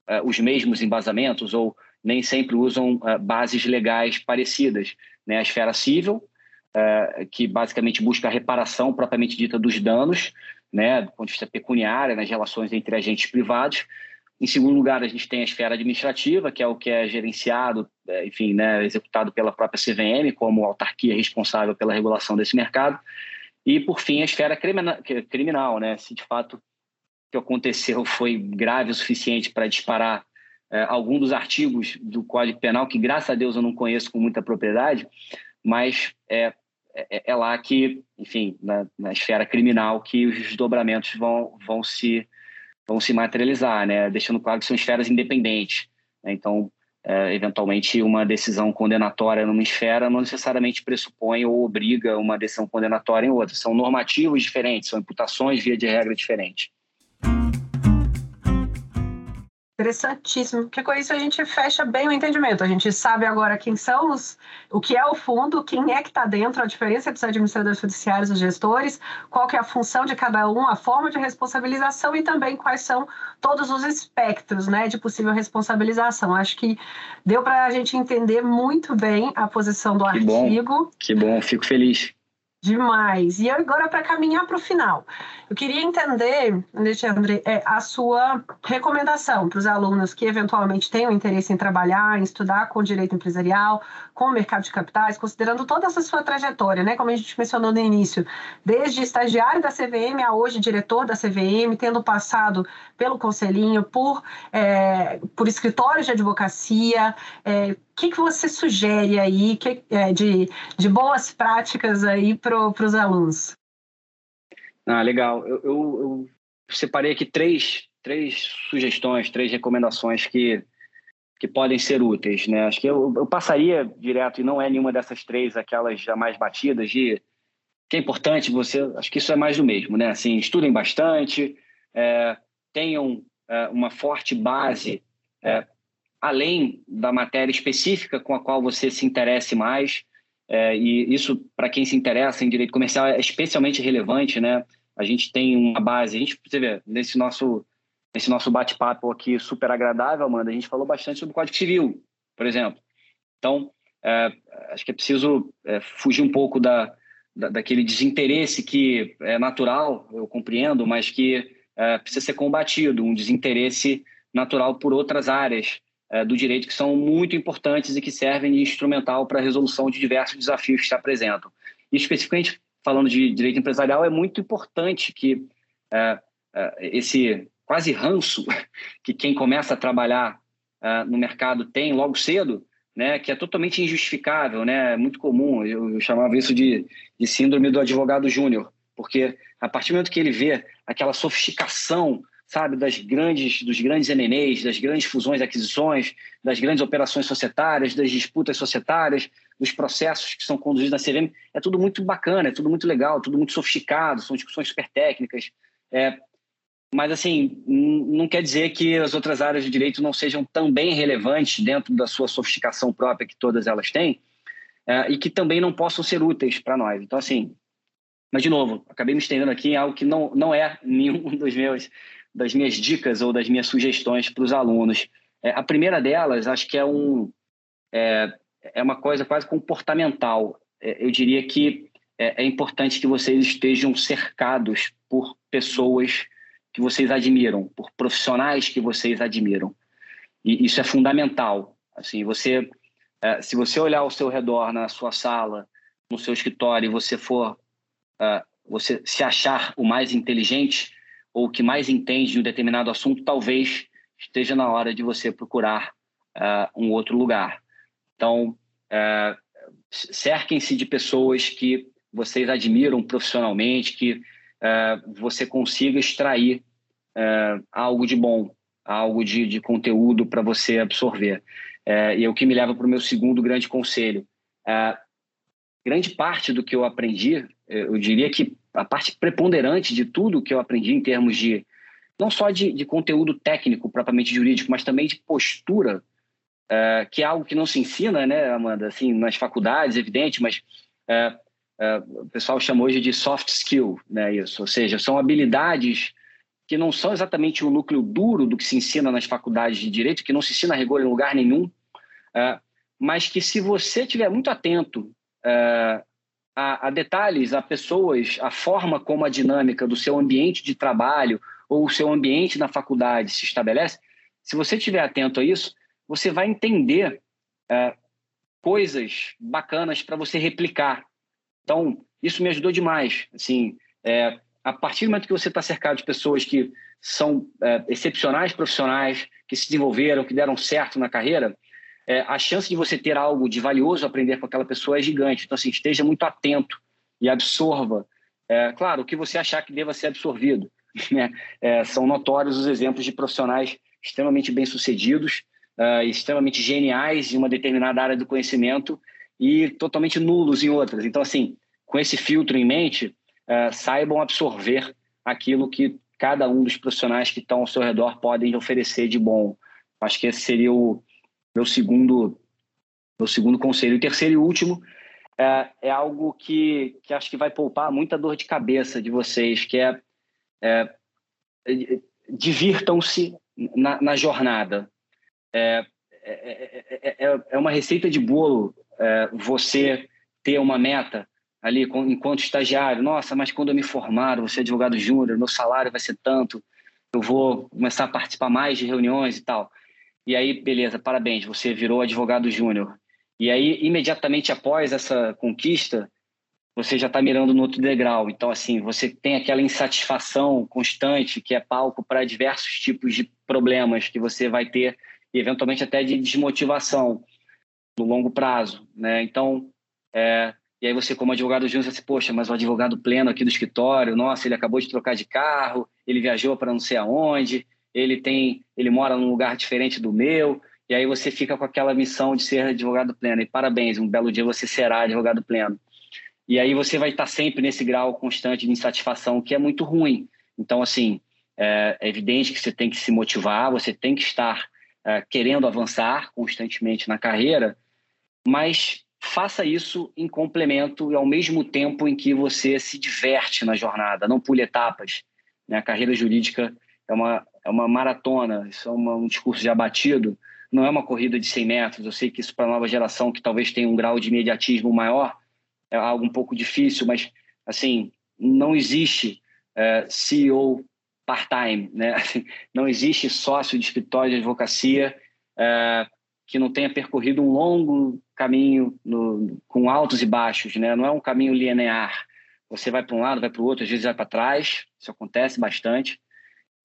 S2: uh, os mesmos embasamentos, ou nem sempre usam uh, bases legais parecidas. Né? A esfera civil, que basicamente busca a reparação propriamente dita dos danos, né, do ponto de vista pecuniário, nas relações entre agentes privados, em segundo lugar, a gente tem a esfera administrativa, que é o que é gerenciado, é, enfim, né, executado pela própria CVM, como autarquia responsável pela regulação desse mercado. E, por fim, a esfera criminal, né, se de fato o que aconteceu foi grave o suficiente para disparar é, algum dos artigos do Código Penal, que graças a Deus eu não conheço com muita propriedade, mas é, é, é lá que, enfim, na, na esfera criminal, que os desdobramentos vão, vão se vão se materializar, né? deixando claro que são esferas independentes. Né? Então, é, eventualmente, uma decisão condenatória numa esfera não necessariamente pressupõe ou obriga uma decisão condenatória em outra. São normativos diferentes, são imputações via de regra diferente.
S1: Interessantíssimo, porque com isso a gente fecha bem o entendimento. A gente sabe agora quem são os, o que é o fundo, quem é que está dentro, a diferença entre os administradores judiciários e os gestores, qual que é a função de cada um, a forma de responsabilização e também quais são todos os espectros né, de possível responsabilização. Acho que deu para a gente entender muito bem a posição do
S2: que
S1: artigo.
S2: Bom, que bom, fico feliz.
S1: Demais. E agora, para caminhar para o final, eu queria entender, Alexandre, é, a sua recomendação para os alunos que eventualmente tenham interesse em trabalhar, em estudar com direito empresarial, com o mercado de capitais, considerando toda essa sua trajetória, né? Como a gente mencionou no início, desde estagiário da CVM a hoje diretor da CVM, tendo passado pelo conselhinho, por, é, por escritórios de advocacia, é, que, que você sugere aí que, é, de, de boas práticas aí para os alunos?
S2: Ah, legal. Eu, eu, eu, separei aqui três, três sugestões, três recomendações que, que podem ser úteis. Né? Acho que eu, eu passaria direto, e não é nenhuma dessas três aquelas já mais batidas, de que é importante você. Acho que isso é mais do mesmo. Né? Assim, estudem bastante, é, tenham é, uma forte base é, além da matéria específica com a qual você se interesse mais. É, e isso, para quem se interessa em direito comercial, é especialmente relevante, né? A gente tem uma base, a gente, você vê, nesse nosso, nesse nosso bate-papo aqui super agradável, Amanda, a gente falou bastante sobre o Código Civil, por exemplo. Então, é, acho que é preciso é, fugir um pouco da, da, daquele desinteresse que é natural, eu compreendo, mas que é, precisa ser combatido, um desinteresse natural por outras áreas do direito que são muito importantes e que servem de instrumental para a resolução de diversos desafios que se apresentam. E especificamente falando de direito empresarial, é muito importante que é, é, esse quase ranço que quem começa a trabalhar é, no mercado tem logo cedo, né, que é totalmente injustificável, né, é muito comum, eu, eu chamava isso de, de síndrome do advogado júnior, porque a partir do momento que ele vê aquela sofisticação sabe, das grandes, dos grandes MNEs, das grandes fusões e aquisições, das grandes operações societárias, das disputas societárias, dos processos que são conduzidos na CVM. É tudo muito bacana, é tudo muito legal, tudo muito sofisticado, são discussões super técnicas. É, mas, assim, não quer dizer que as outras áreas de direito não sejam também relevantes dentro da sua sofisticação própria que todas elas têm é, e que também não possam ser úteis para nós. Então, assim, mas, de novo, acabei me estendendo aqui em algo que não, não é nenhum dos meus, das minhas dicas ou das minhas sugestões para os alunos. É, a primeira delas, acho que é, um, é, é uma coisa quase comportamental. É, eu diria que é, é importante que vocês estejam cercados por pessoas que vocês admiram, por profissionais que vocês admiram. E isso é fundamental. Assim, você, é, se você olhar ao seu redor, na sua sala, no seu escritório, e você for uh, você se achar o mais inteligente ou que mais entende de um determinado assunto, talvez esteja na hora de você procurar uh, um outro lugar. Então, uh, cerquem-se de pessoas que vocês admiram profissionalmente, que uh, você consiga extrair algo de bom, algo de, de conteúdo para você absorver. e é o que me leva para o meu segundo grande conselho. grande parte do que eu aprendi eu diria que a parte preponderante de tudo que eu aprendi em termos de não só de, de conteúdo técnico propriamente jurídico, mas também de postura, uh, que é algo que não se ensina, né, Amanda? Assim, nas faculdades, evidente, mas uh, uh, o pessoal chama hoje de soft skill, né? Isso, ou seja, são habilidades que não são exatamente o núcleo duro do que se ensina nas faculdades de direito, que não se ensina a rigor em lugar nenhum, mas que se você estiver muito atento a, a, detalhes, a pessoas, a forma como a dinâmica do seu ambiente de trabalho ou o seu ambiente na faculdade se estabelece, se você estiver atento a isso, você vai entender é, coisas bacanas para você replicar. Então, isso me ajudou demais. Assim, é, a partir do momento que você está cercado de pessoas que são é, excepcionais profissionais, que se desenvolveram, que deram certo na carreira, é, a chance de você ter algo de valioso aprender com aquela pessoa é gigante. Então, assim, esteja muito atento e absorva. É, claro, o que você achar que deva ser absorvido. Né? É, são notórios os exemplos de profissionais extremamente bem-sucedidos, uh, extremamente geniais em uma determinada área do conhecimento e totalmente nulos em outras. Então, assim, com esse filtro em mente, uh, saibam absorver aquilo que cada um dos profissionais que estão ao seu redor podem oferecer de bom. Acho que esse seria o, meu segundo, meu segundo conselho. O terceiro e último é, é algo que, que acho que vai poupar muita dor de cabeça de vocês, que é, é divirtam-se na, na, jornada. É, é, é, é, uma receita de bolo você ter uma meta ali enquanto estagiário. Nossa, mas quando eu me formar, ser advogado júnior, meu salário vai ser tanto, eu vou começar a participar mais de reuniões e tal. E aí, beleza, parabéns, você virou advogado júnior. E aí, imediatamente após essa conquista, você já está mirando no outro degrau. Então, assim, você tem aquela insatisfação constante que é palco para diversos tipos de problemas que você vai ter e, eventualmente, até de desmotivação no longo prazo, né? Então, é, e aí você, como advogado júnior, você, poxa, mas o advogado pleno aqui do escritório, nossa, ele acabou de trocar de carro, ele viajou para não sei aonde, ele tem, ele mora num lugar diferente do meu, e aí você fica com aquela missão de ser advogado pleno. E parabéns, um belo dia você será advogado pleno. E aí você vai estar sempre nesse grau constante de insatisfação, que é muito ruim. Então, assim, é, é evidente que você tem que se motivar, você tem que estar é, querendo avançar constantemente na carreira, mas faça isso em complemento e ao mesmo tempo em que você se diverte na jornada, não pule etapas. Né? A carreira jurídica é uma, é uma maratona, isso é uma, um discurso já batido, não é uma corrida de 100 metros. Eu sei que isso para a nova geração, que talvez tenha um grau de imediatismo maior, é algo um pouco difícil, mas, assim, não existe é, CEO part-time, né? Não existe sócio de escritório de advocacia é, que não tenha percorrido um longo caminho no, com altos e baixos, né? Não é um caminho linear. Você vai para um lado, vai para o outro, às vezes vai para trás. Isso acontece bastante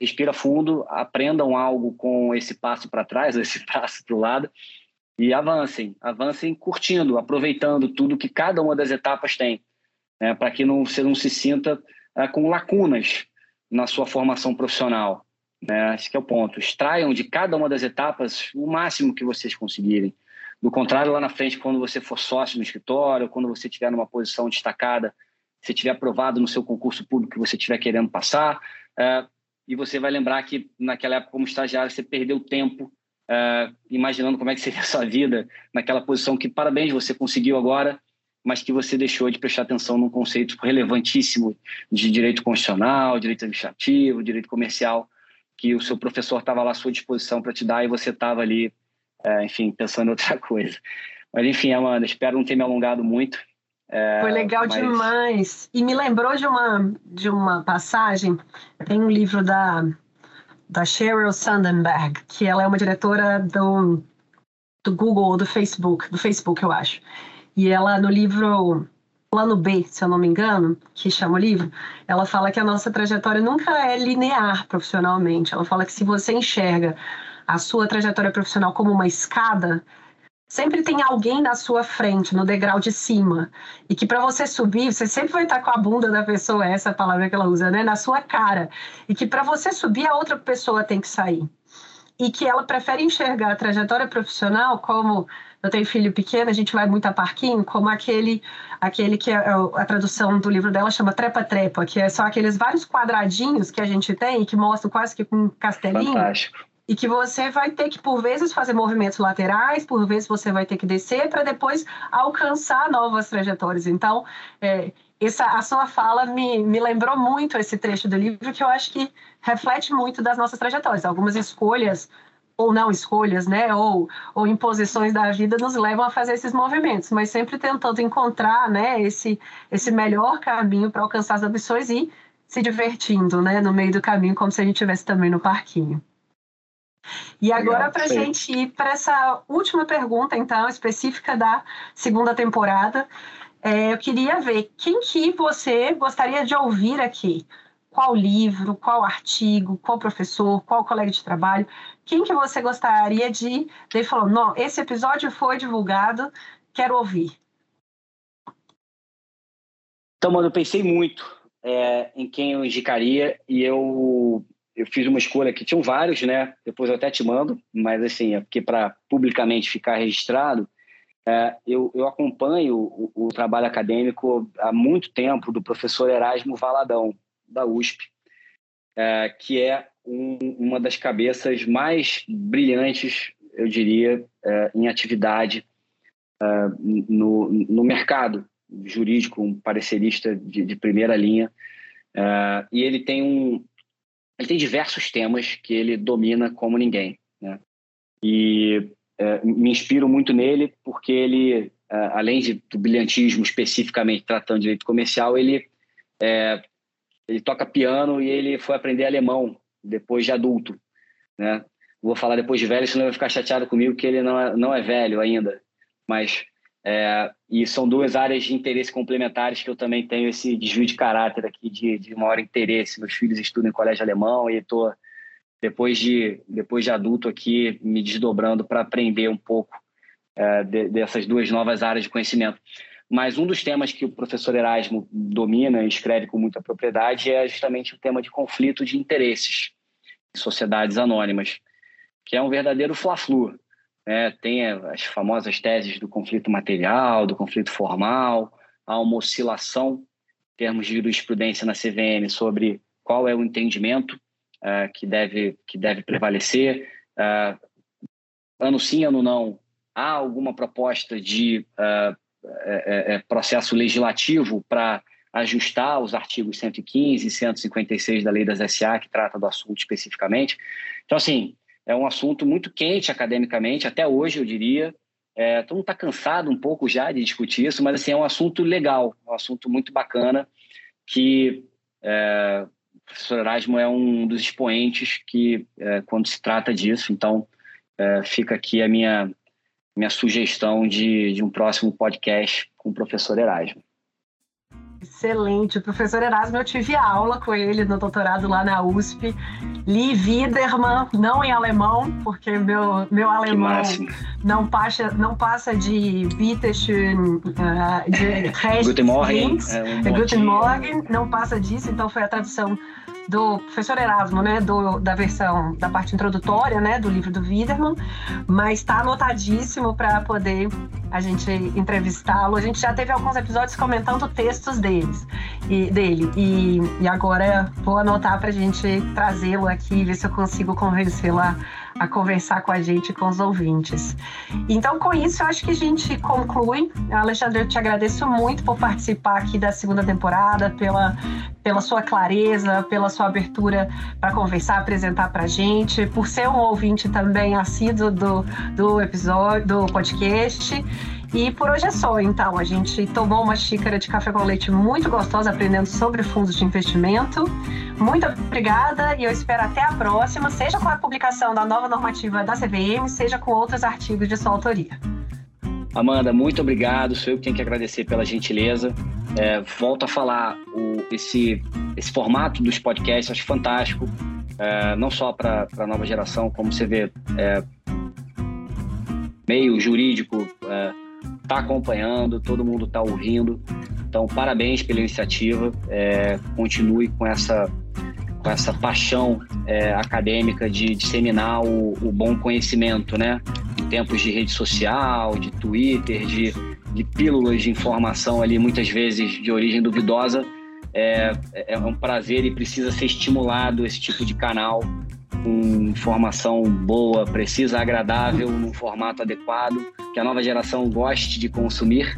S2: respira fundo, aprendam algo com esse passo para trás, esse passo para o lado, e avancem, avancem curtindo, aproveitando tudo que cada uma das etapas tem, né, para que não, você não se sinta é, com lacunas na sua formação profissional. Né? Esse é o ponto. Extraiam de cada uma das etapas o máximo que vocês conseguirem. Do contrário, lá na frente, quando você for sócio no escritório, quando você estiver numa posição destacada, se tiver aprovado no seu concurso público que você estiver querendo passar, é, e você vai lembrar que naquela época, como estagiário, você perdeu tempo uh, imaginando como é que seria a sua vida naquela posição que, parabéns, você conseguiu agora, mas que você deixou de prestar atenção num conceito relevantíssimo de direito constitucional, direito administrativo, direito comercial, que o seu professor estava lá à sua disposição para te dar e você estava ali, uh, enfim, pensando em outra coisa. Mas, enfim, Amanda, espero não ter me alongado muito.
S1: É, Foi legal mas... demais. E me lembrou de uma, de uma passagem. Tem um livro da da Sheryl Sandberg, que ela é uma diretora do, do Google, do Facebook, do Facebook, eu acho. E ela, no livro Plano B, se eu não me engano, que chama o livro, ela fala que a nossa trajetória nunca é linear profissionalmente. Ela fala que se você enxerga a sua trajetória profissional como uma escada, sempre tem alguém na sua frente, no degrau de cima. E que para você subir, você sempre vai estar com a bunda da pessoa, essa é palavra que ela usa, né? Na sua cara. E que para você subir, a outra pessoa tem que sair. E que ela prefere enxergar a trajetória profissional como. Eu tenho filho pequeno, a gente vai muito a parquinho, como aquele, aquele que é, é a tradução do livro dela chama trepa-trepa, que é só aqueles vários quadradinhos que a gente tem, que mostram quase que com um castelinho.
S2: Fantástico
S1: e que você vai ter que, por vezes, fazer movimentos laterais, por vezes você vai ter que descer para depois alcançar novas trajetórias. Então, é, essa, a sua fala me, me lembrou muito esse trecho do livro, que eu acho que reflete muito das nossas trajetórias. Algumas escolhas ou não escolhas, né, ou, ou imposições da vida nos levam a fazer esses movimentos, mas sempre tentando encontrar, né, esse, esse melhor caminho para alcançar as ambições e se divertindo, né, no meio do caminho, como se a gente estivesse também no parquinho. E agora, para a gente ir para essa última pergunta, então, específica da segunda temporada, é, eu queria ver quem que você gostaria de ouvir aqui. Qual livro, qual artigo, qual professor, qual colega de trabalho, quem que você gostaria de... Ele falou, não, esse episódio foi divulgado, quero ouvir.
S2: Então, mano, eu pensei muito é, em quem eu indicaria e eu eu fiz uma escolha que tinham vários, né? Depois eu até te mando, mas assim, é porque para publicamente ficar registrado, é, eu, eu, acompanho o, o, trabalho acadêmico há muito tempo do professor Erasmo Valadão, da USP, é, que é um, uma das cabeças mais brilhantes, eu diria, é, em atividade é, no, no mercado jurídico, um parecerista de, de primeira linha. É, e ele tem um, ele tem diversos temas que ele domina como ninguém. Né? E é, me inspiro muito nele porque ele, é, além de, do brilhantismo especificamente tratando de direito comercial, ele, é, ele toca piano e ele foi aprender alemão depois de adulto. Né? Vou falar depois de velho, senão vai ficar chateado comigo que ele não é, não é velho ainda. Mas é, e são duas áreas de interesse complementares que eu também tenho esse desvio de caráter aqui de, de maior interesse. Meus filhos estudam em colégio alemão e estou, depois de, depois de adulto aqui, me desdobrando para aprender um pouco é, de, dessas duas novas áreas de conhecimento. Mas um dos temas que o professor Erasmo domina e escreve com muita propriedade é justamente o tema de conflito de interesses em sociedades anônimas, que é um verdadeiro fla-flu né? tem as famosas teses do conflito material, do conflito formal, há uma oscilação em termos de jurisprudência na CVM sobre qual é o entendimento uh, que, deve, que deve prevalecer. Uh, ano sim, ano não, há alguma proposta de é, é, processo legislativo para ajustar os artigos 115 e 156 da Lei das SA, que trata do assunto especificamente. Então, assim, é um assunto muito quente academicamente, até hoje eu diria. É, todo mundo está cansado um pouco já de discutir isso, mas assim, é um assunto legal, um assunto muito bacana que é, o professor Erasmo é um dos expoentes que, é, quando se trata disso, então é, fica aqui a minha, minha sugestão de, de um próximo podcast com o professor Erasmo.
S1: Excelente. O professor Erasmo, eu tive aula com ele no doutorado lá na USP. Li Widermann, não em alemão, porque meu, meu alemão não passa, não passa de Bitteschön, uh, de
S2: Guten Morgen.
S1: É, um Guten Morgen, não passa disso, então foi a tradução do professor Erasmo, né, do, da versão da parte introdutória, né, do livro do Widerman, mas está anotadíssimo para poder a gente entrevistá-lo. A gente já teve alguns episódios comentando textos deles, e, dele, e, e agora vou anotar para a gente trazê-lo aqui, ver se eu consigo convencê-lo a a conversar com a gente, com os ouvintes. Então, com isso, eu acho que a gente conclui. Alexandre, eu te agradeço muito por participar aqui da segunda temporada, pela, pela sua clareza, pela sua abertura para conversar, apresentar para a gente, por ser um ouvinte também assíduo do, do episódio, do podcast. E por hoje é só, então. A gente tomou uma xícara de café com leite muito gostosa, aprendendo sobre fundos de investimento. Muito obrigada e eu espero até a próxima, seja com a publicação da nova normativa da CVM, seja com outros artigos de sua autoria.
S2: Amanda, muito obrigado. Sou eu que tenho que agradecer pela gentileza. É, volto a falar o, esse, esse formato dos podcasts, acho fantástico. É, não só para a nova geração, como você vê, é, meio jurídico, é, está acompanhando, todo mundo está ouvindo. Então, parabéns pela iniciativa. É, continue com essa, com essa paixão é, acadêmica de disseminar o, o, bom conhecimento, né? Em tempos de rede social, de Twitter, de, de pílulas de informação ali, muitas vezes de origem duvidosa. É, é um prazer e precisa ser estimulado esse tipo de canal com informação boa, precisa, agradável, num formato adequado, que a nova geração goste de consumir,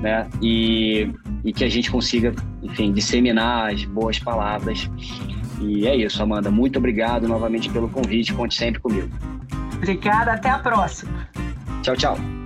S2: né? E, e que a gente consiga, enfim, disseminar as boas palavras. E é isso, Amanda. Muito obrigado novamente pelo convite. Conte sempre comigo.
S1: Obrigada, até a próxima.
S2: Tchau, tchau.